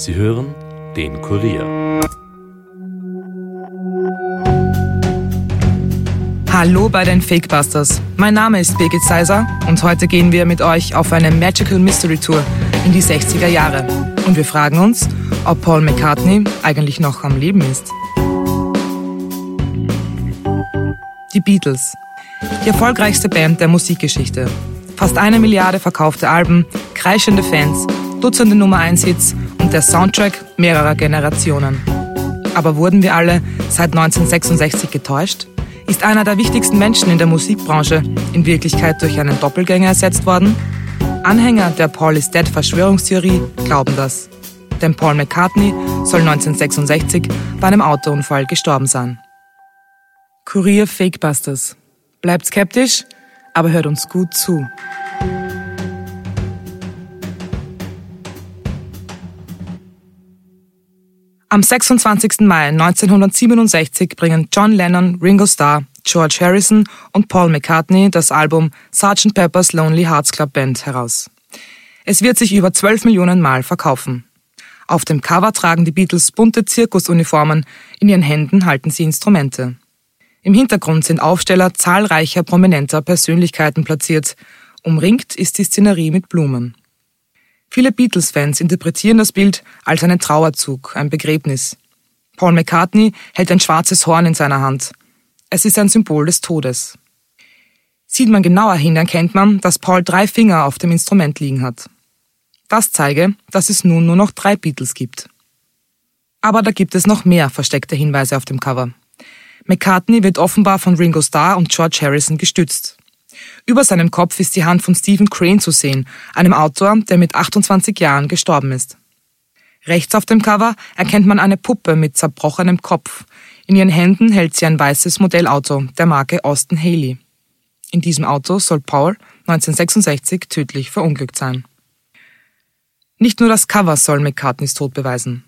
Sie hören den Kurier. Hallo bei den Fakebusters. Mein Name ist Birgit Seiser und heute gehen wir mit euch auf eine Magical Mystery Tour in die 60er Jahre. Und wir fragen uns, ob Paul McCartney eigentlich noch am Leben ist. Die Beatles. Die erfolgreichste Band der Musikgeschichte. Fast eine Milliarde verkaufte Alben, kreischende Fans, Dutzende Nummer 1 Hits und der Soundtrack mehrerer Generationen. Aber wurden wir alle seit 1966 getäuscht? Ist einer der wichtigsten Menschen in der Musikbranche in Wirklichkeit durch einen Doppelgänger ersetzt worden? Anhänger der Paul is Dead Verschwörungstheorie glauben das. Denn Paul McCartney soll 1966 bei einem Autounfall gestorben sein. Kurier Fakebusters. Bleibt skeptisch, aber hört uns gut zu. Am 26. Mai 1967 bringen John Lennon, Ringo Starr, George Harrison und Paul McCartney das Album Sgt. Pepper's Lonely Hearts Club Band heraus. Es wird sich über 12 Millionen Mal verkaufen. Auf dem Cover tragen die Beatles bunte Zirkusuniformen, in ihren Händen halten sie Instrumente. Im Hintergrund sind Aufsteller zahlreicher prominenter Persönlichkeiten platziert. Umringt ist die Szenerie mit Blumen. Viele Beatles-Fans interpretieren das Bild als einen Trauerzug, ein Begräbnis. Paul McCartney hält ein schwarzes Horn in seiner Hand. Es ist ein Symbol des Todes. Sieht man genauer hin, erkennt man, dass Paul drei Finger auf dem Instrument liegen hat. Das zeige, dass es nun nur noch drei Beatles gibt. Aber da gibt es noch mehr versteckte Hinweise auf dem Cover. McCartney wird offenbar von Ringo Starr und George Harrison gestützt. Über seinem Kopf ist die Hand von Stephen Crane zu sehen, einem Autor, der mit 28 Jahren gestorben ist. Rechts auf dem Cover erkennt man eine Puppe mit zerbrochenem Kopf. In ihren Händen hält sie ein weißes Modellauto der Marke Austin Haley. In diesem Auto soll Paul 1966 tödlich verunglückt sein. Nicht nur das Cover soll McCartneys Tod beweisen.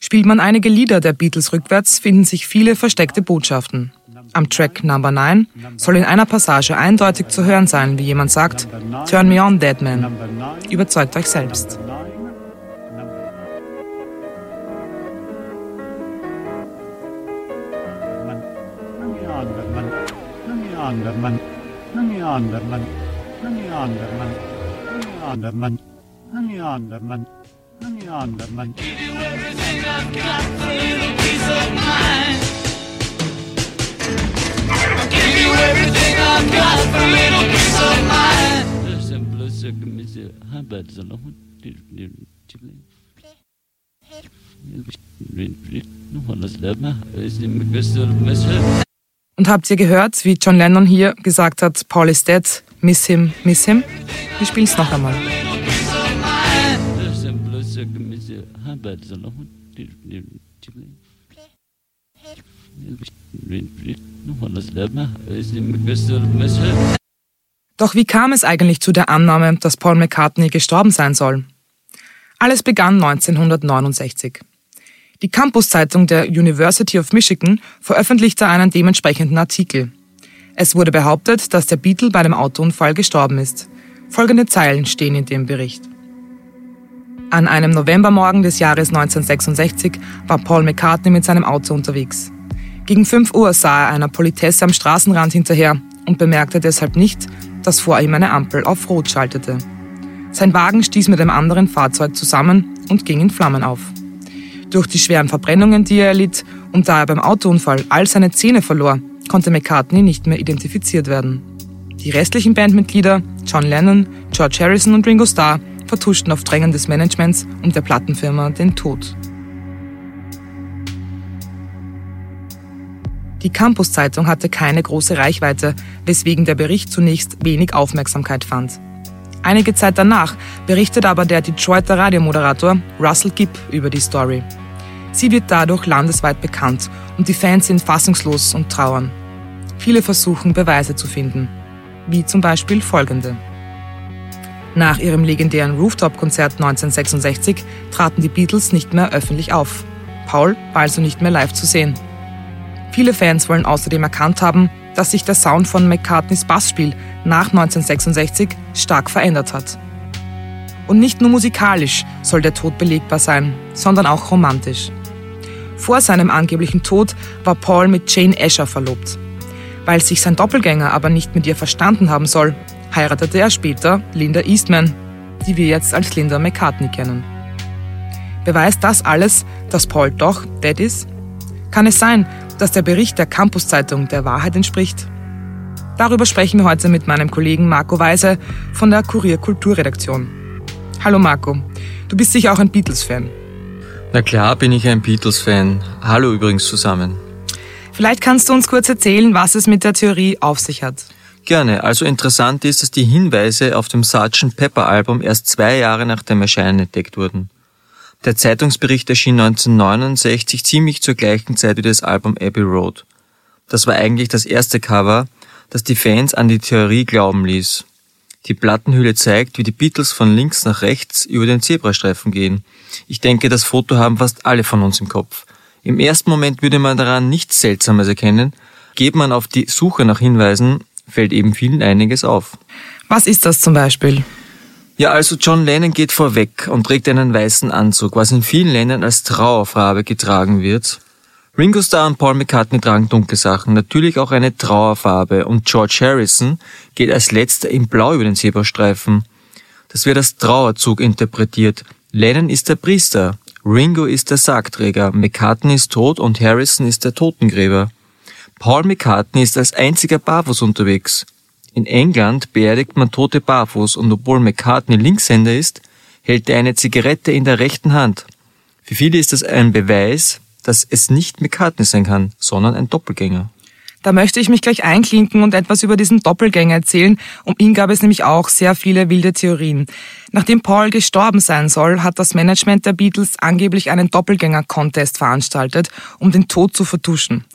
Spielt man einige Lieder der Beatles rückwärts, finden sich viele versteckte Botschaften. Am Track Number 9 soll in einer Passage eindeutig zu hören sein, wie jemand sagt, Turn me on, dead man. Überzeugt euch selbst. Give you everything I've got for a little piece of mind. A little peace of mind. Und habt ihr gehört, wie John Lennon hier gesagt hat, Paul is dead, miss him, miss him? Wir spielen es noch einmal. Doch wie kam es eigentlich zu der Annahme, dass Paul McCartney gestorben sein soll? Alles begann 1969. Die Campuszeitung der University of Michigan veröffentlichte einen dementsprechenden Artikel. Es wurde behauptet, dass der Beatle bei dem Autounfall gestorben ist. Folgende Zeilen stehen in dem Bericht. An einem Novembermorgen des Jahres 1966 war Paul McCartney mit seinem Auto unterwegs. Gegen 5 Uhr sah er einer Politesse am Straßenrand hinterher und bemerkte deshalb nicht, dass vor ihm eine Ampel auf Rot schaltete. Sein Wagen stieß mit einem anderen Fahrzeug zusammen und ging in Flammen auf. Durch die schweren Verbrennungen, die er erlitt und da er beim Autounfall all seine Zähne verlor, konnte McCartney nicht mehr identifiziert werden. Die restlichen Bandmitglieder, John Lennon, George Harrison und Ringo Starr, vertuschten auf Drängen des Managements und der Plattenfirma den Tod. Die Campus-Zeitung hatte keine große Reichweite, weswegen der Bericht zunächst wenig Aufmerksamkeit fand. Einige Zeit danach berichtet aber der Detroiter Radiomoderator Russell Gibb über die Story. Sie wird dadurch landesweit bekannt und die Fans sind fassungslos und trauern. Viele versuchen Beweise zu finden, wie zum Beispiel folgende. Nach ihrem legendären Rooftop-Konzert 1966 traten die Beatles nicht mehr öffentlich auf. Paul war also nicht mehr live zu sehen. Viele Fans wollen außerdem erkannt haben, dass sich der Sound von McCartneys Bassspiel nach 1966 stark verändert hat. Und nicht nur musikalisch soll der Tod belegbar sein, sondern auch romantisch. Vor seinem angeblichen Tod war Paul mit Jane Asher verlobt. Weil sich sein Doppelgänger aber nicht mit ihr verstanden haben soll, heiratete er später Linda Eastman, die wir jetzt als Linda McCartney kennen. Beweist das alles, dass Paul doch dead ist? Kann es sein, dass der Bericht der Campus-Zeitung der Wahrheit entspricht? Darüber sprechen wir heute mit meinem Kollegen Marco Weise von der Kurier Kulturredaktion. Hallo Marco, du bist sicher auch ein Beatles-Fan. Na klar bin ich ein Beatles-Fan. Hallo übrigens zusammen. Vielleicht kannst du uns kurz erzählen, was es mit der Theorie auf sich hat. Gerne. Also interessant ist, dass die Hinweise auf dem Sgt. Pepper Album erst zwei Jahre nach dem Erscheinen entdeckt wurden. Der Zeitungsbericht erschien 1969 ziemlich zur gleichen Zeit wie das Album Abbey Road. Das war eigentlich das erste Cover, das die Fans an die Theorie glauben ließ. Die Plattenhülle zeigt, wie die Beatles von links nach rechts über den Zebrastreifen gehen. Ich denke, das Foto haben fast alle von uns im Kopf. Im ersten Moment würde man daran nichts Seltsames erkennen. Geht man auf die Suche nach Hinweisen, fällt eben vielen einiges auf. Was ist das zum Beispiel? Ja, also John Lennon geht vorweg und trägt einen weißen Anzug, was in vielen Ländern als Trauerfarbe getragen wird. Ringo Starr und Paul McCartney tragen dunkle Sachen, natürlich auch eine Trauerfarbe und George Harrison geht als letzter in Blau über den Zebrastreifen. Das wird als Trauerzug interpretiert. Lennon ist der Priester, Ringo ist der Sargträger, McCartney ist tot und Harrison ist der Totengräber. Paul McCartney ist als einziger barfuß unterwegs. In England beerdigt man Tote barfuß und obwohl McCartney Linkshänder ist, hält er eine Zigarette in der rechten Hand. Für viele ist das ein Beweis, dass es nicht McCartney sein kann, sondern ein Doppelgänger. Da möchte ich mich gleich einklinken und etwas über diesen Doppelgänger erzählen. Um ihn gab es nämlich auch sehr viele wilde Theorien. Nachdem Paul gestorben sein soll, hat das Management der Beatles angeblich einen Doppelgänger-Contest veranstaltet, um den Tod zu vertuschen.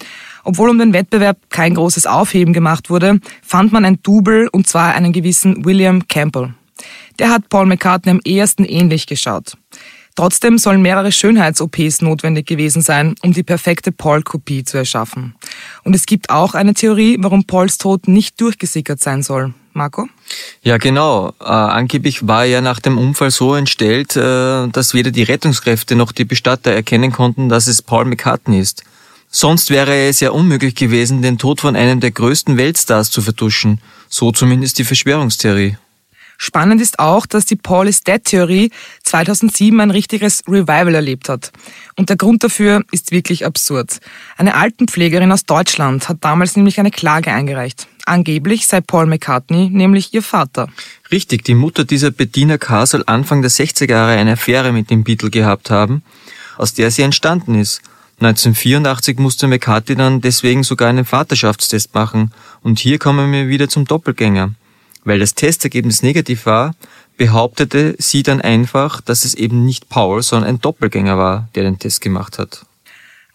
Obwohl um den Wettbewerb kein großes Aufheben gemacht wurde, fand man ein Double und zwar einen gewissen William Campbell. Der hat Paul McCartney am ehesten ähnlich geschaut. Trotzdem sollen mehrere Schönheits-OPs notwendig gewesen sein, um die perfekte Paul-Kopie zu erschaffen. Und es gibt auch eine Theorie, warum Pauls Tod nicht durchgesickert sein soll. Marco? Ja, genau. Äh, angeblich war er nach dem Unfall so entstellt, äh, dass weder die Rettungskräfte noch die Bestatter erkennen konnten, dass es Paul McCartney ist. Sonst wäre es ja unmöglich gewesen, den Tod von einem der größten Weltstars zu vertuschen. So zumindest die Verschwörungstheorie. Spannend ist auch, dass die Paul is Dead-Theorie 2007 ein richtiges Revival erlebt hat. Und der Grund dafür ist wirklich absurd. Eine Altenpflegerin aus Deutschland hat damals nämlich eine Klage eingereicht. Angeblich sei Paul McCartney nämlich ihr Vater. Richtig, die Mutter dieser Bettina K. soll Anfang der 60er Jahre eine Affäre mit dem Beatle gehabt haben, aus der sie entstanden ist. 1984 musste McCartney dann deswegen sogar einen Vaterschaftstest machen. Und hier kommen wir wieder zum Doppelgänger. Weil das Testergebnis negativ war, behauptete sie dann einfach, dass es eben nicht Paul, sondern ein Doppelgänger war, der den Test gemacht hat.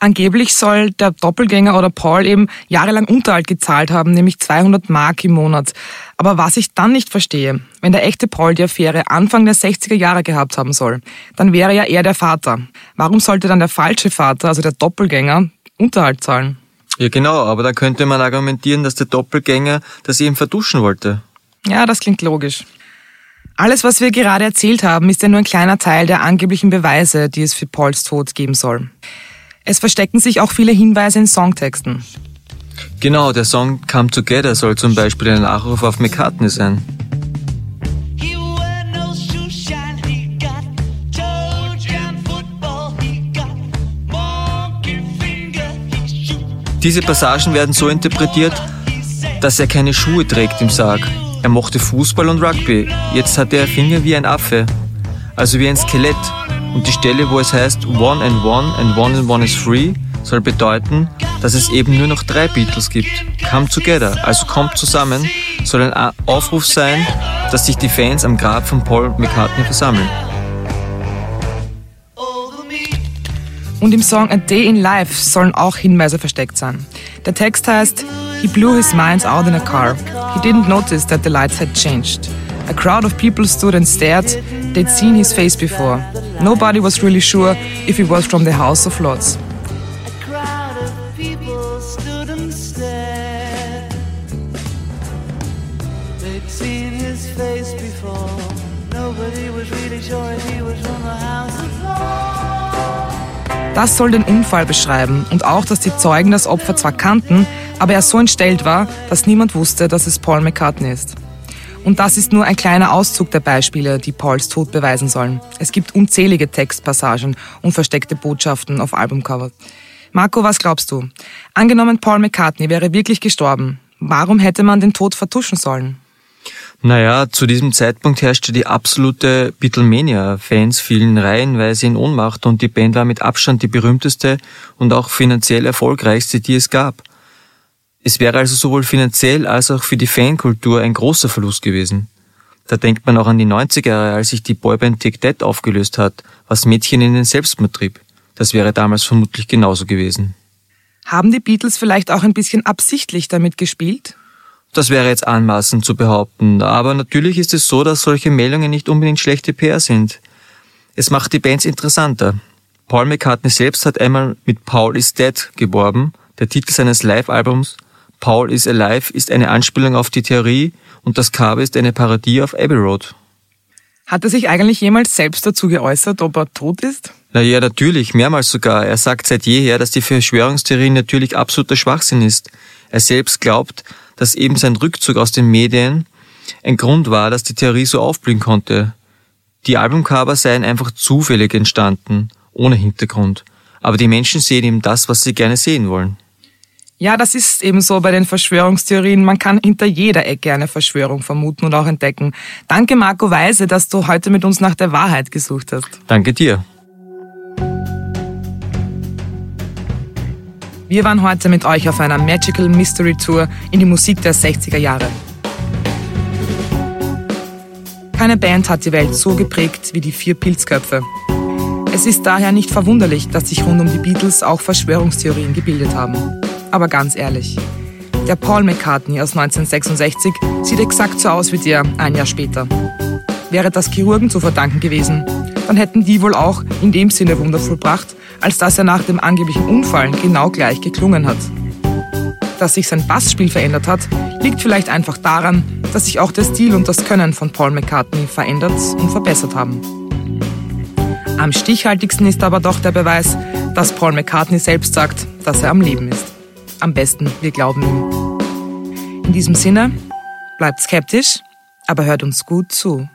Angeblich soll der Doppelgänger oder Paul eben jahrelang Unterhalt gezahlt haben, nämlich 200 Mark im Monat. Aber was ich dann nicht verstehe, wenn der echte Paul die Affäre Anfang der 60er Jahre gehabt haben soll, dann wäre ja er der Vater. Warum sollte dann der falsche Vater, also der Doppelgänger, Unterhalt zahlen? Ja genau, aber da könnte man argumentieren, dass der Doppelgänger das eben verduschen wollte. Ja, das klingt logisch. Alles, was wir gerade erzählt haben, ist ja nur ein kleiner Teil der angeblichen Beweise, die es für Pauls Tod geben soll. Es verstecken sich auch viele Hinweise in Songtexten. Genau, der Song Come Together soll zum Beispiel ein Nachruf auf McCartney sein. Diese Passagen werden so interpretiert, dass er keine Schuhe trägt im Sarg. Er mochte Fußball und Rugby. Jetzt hat er Finger wie ein Affe, also wie ein Skelett. Und die Stelle, wo es heißt One and One and One and One is Free, soll bedeuten, dass es eben nur noch drei Beatles gibt. Come Together, also kommt zusammen, soll ein Aufruf sein, dass sich die Fans am Grab von Paul McCartney versammeln. Und im Song A Day in Life sollen auch Hinweise versteckt sein. Der Text heißt He blew his minds out in a car. He didn't notice that the lights had changed. A crowd of people stood and stared. They'd seen his face before. Nobody was really sure if he was from the House of Lords. Das soll den Unfall beschreiben und auch, dass die Zeugen das Opfer zwar kannten, aber er so entstellt war, dass niemand wusste, dass es Paul McCartney ist. Und das ist nur ein kleiner Auszug der Beispiele, die Pauls Tod beweisen sollen. Es gibt unzählige Textpassagen und versteckte Botschaften auf Albumcovers. Marco, was glaubst du? Angenommen, Paul McCartney wäre wirklich gestorben. Warum hätte man den Tod vertuschen sollen? Naja, zu diesem Zeitpunkt herrschte die absolute Beatlemania. Fans fielen reihenweise in Ohnmacht und die Band war mit Abstand die berühmteste und auch finanziell erfolgreichste, die es gab. Es wäre also sowohl finanziell als auch für die Fankultur ein großer Verlust gewesen. Da denkt man auch an die 90er Jahre, als sich die Boyband Take That aufgelöst hat, was Mädchen in den Selbstmord trieb. Das wäre damals vermutlich genauso gewesen. Haben die Beatles vielleicht auch ein bisschen absichtlich damit gespielt? Das wäre jetzt anmaßend zu behaupten, aber natürlich ist es so, dass solche Meldungen nicht unbedingt schlechte PR sind. Es macht die Bands interessanter. Paul McCartney selbst hat einmal mit Paul is Dead geworben. Der Titel seines Live-Albums Paul is Alive ist eine Anspielung auf die Theorie und das Cover ist eine Parodie auf Abbey Road. Hat er sich eigentlich jemals selbst dazu geäußert, ob er tot ist? Na ja, natürlich, mehrmals sogar. Er sagt seit jeher, dass die Verschwörungstheorie natürlich absoluter Schwachsinn ist. Er selbst glaubt, dass eben sein Rückzug aus den Medien ein Grund war, dass die Theorie so aufblühen konnte. Die Albumcover seien einfach zufällig entstanden, ohne Hintergrund. Aber die Menschen sehen eben das, was sie gerne sehen wollen. Ja, das ist eben so bei den Verschwörungstheorien. Man kann hinter jeder Ecke eine Verschwörung vermuten und auch entdecken. Danke, Marco Weise, dass du heute mit uns nach der Wahrheit gesucht hast. Danke dir. Wir waren heute mit euch auf einer Magical Mystery Tour in die Musik der 60er Jahre. Keine Band hat die Welt so geprägt wie die vier Pilzköpfe. Es ist daher nicht verwunderlich, dass sich rund um die Beatles auch Verschwörungstheorien gebildet haben. Aber ganz ehrlich, der Paul McCartney aus 1966 sieht exakt so aus wie der ein Jahr später. Wäre das Chirurgen zu verdanken gewesen, dann hätten die wohl auch in dem Sinne Wunder vollbracht, als dass er nach dem angeblichen Unfall genau gleich geklungen hat. Dass sich sein Bassspiel verändert hat, liegt vielleicht einfach daran, dass sich auch der Stil und das Können von Paul McCartney verändert und verbessert haben. Am stichhaltigsten ist aber doch der Beweis, dass Paul McCartney selbst sagt, dass er am Leben ist. Am besten, wir glauben ihm. In diesem Sinne, bleibt skeptisch, aber hört uns gut zu.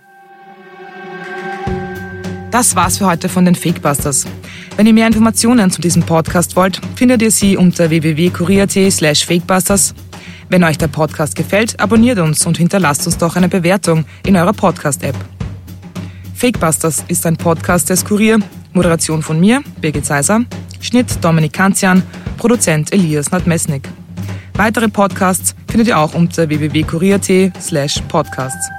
Das war's für heute von den Fakebusters. Wenn ihr mehr Informationen zu diesem Podcast wollt, findet ihr sie unter www.kurier.at slash fakebusters. Wenn euch der Podcast gefällt, abonniert uns und hinterlasst uns doch eine Bewertung in eurer Podcast-App. Fakebusters ist ein Podcast des Kurier, Moderation von mir, Birgit Seiser, Schnitt Dominik Kanzian, Produzent Elias Nadmesnik. Weitere Podcasts findet ihr auch unter www.kurier.at slash podcasts.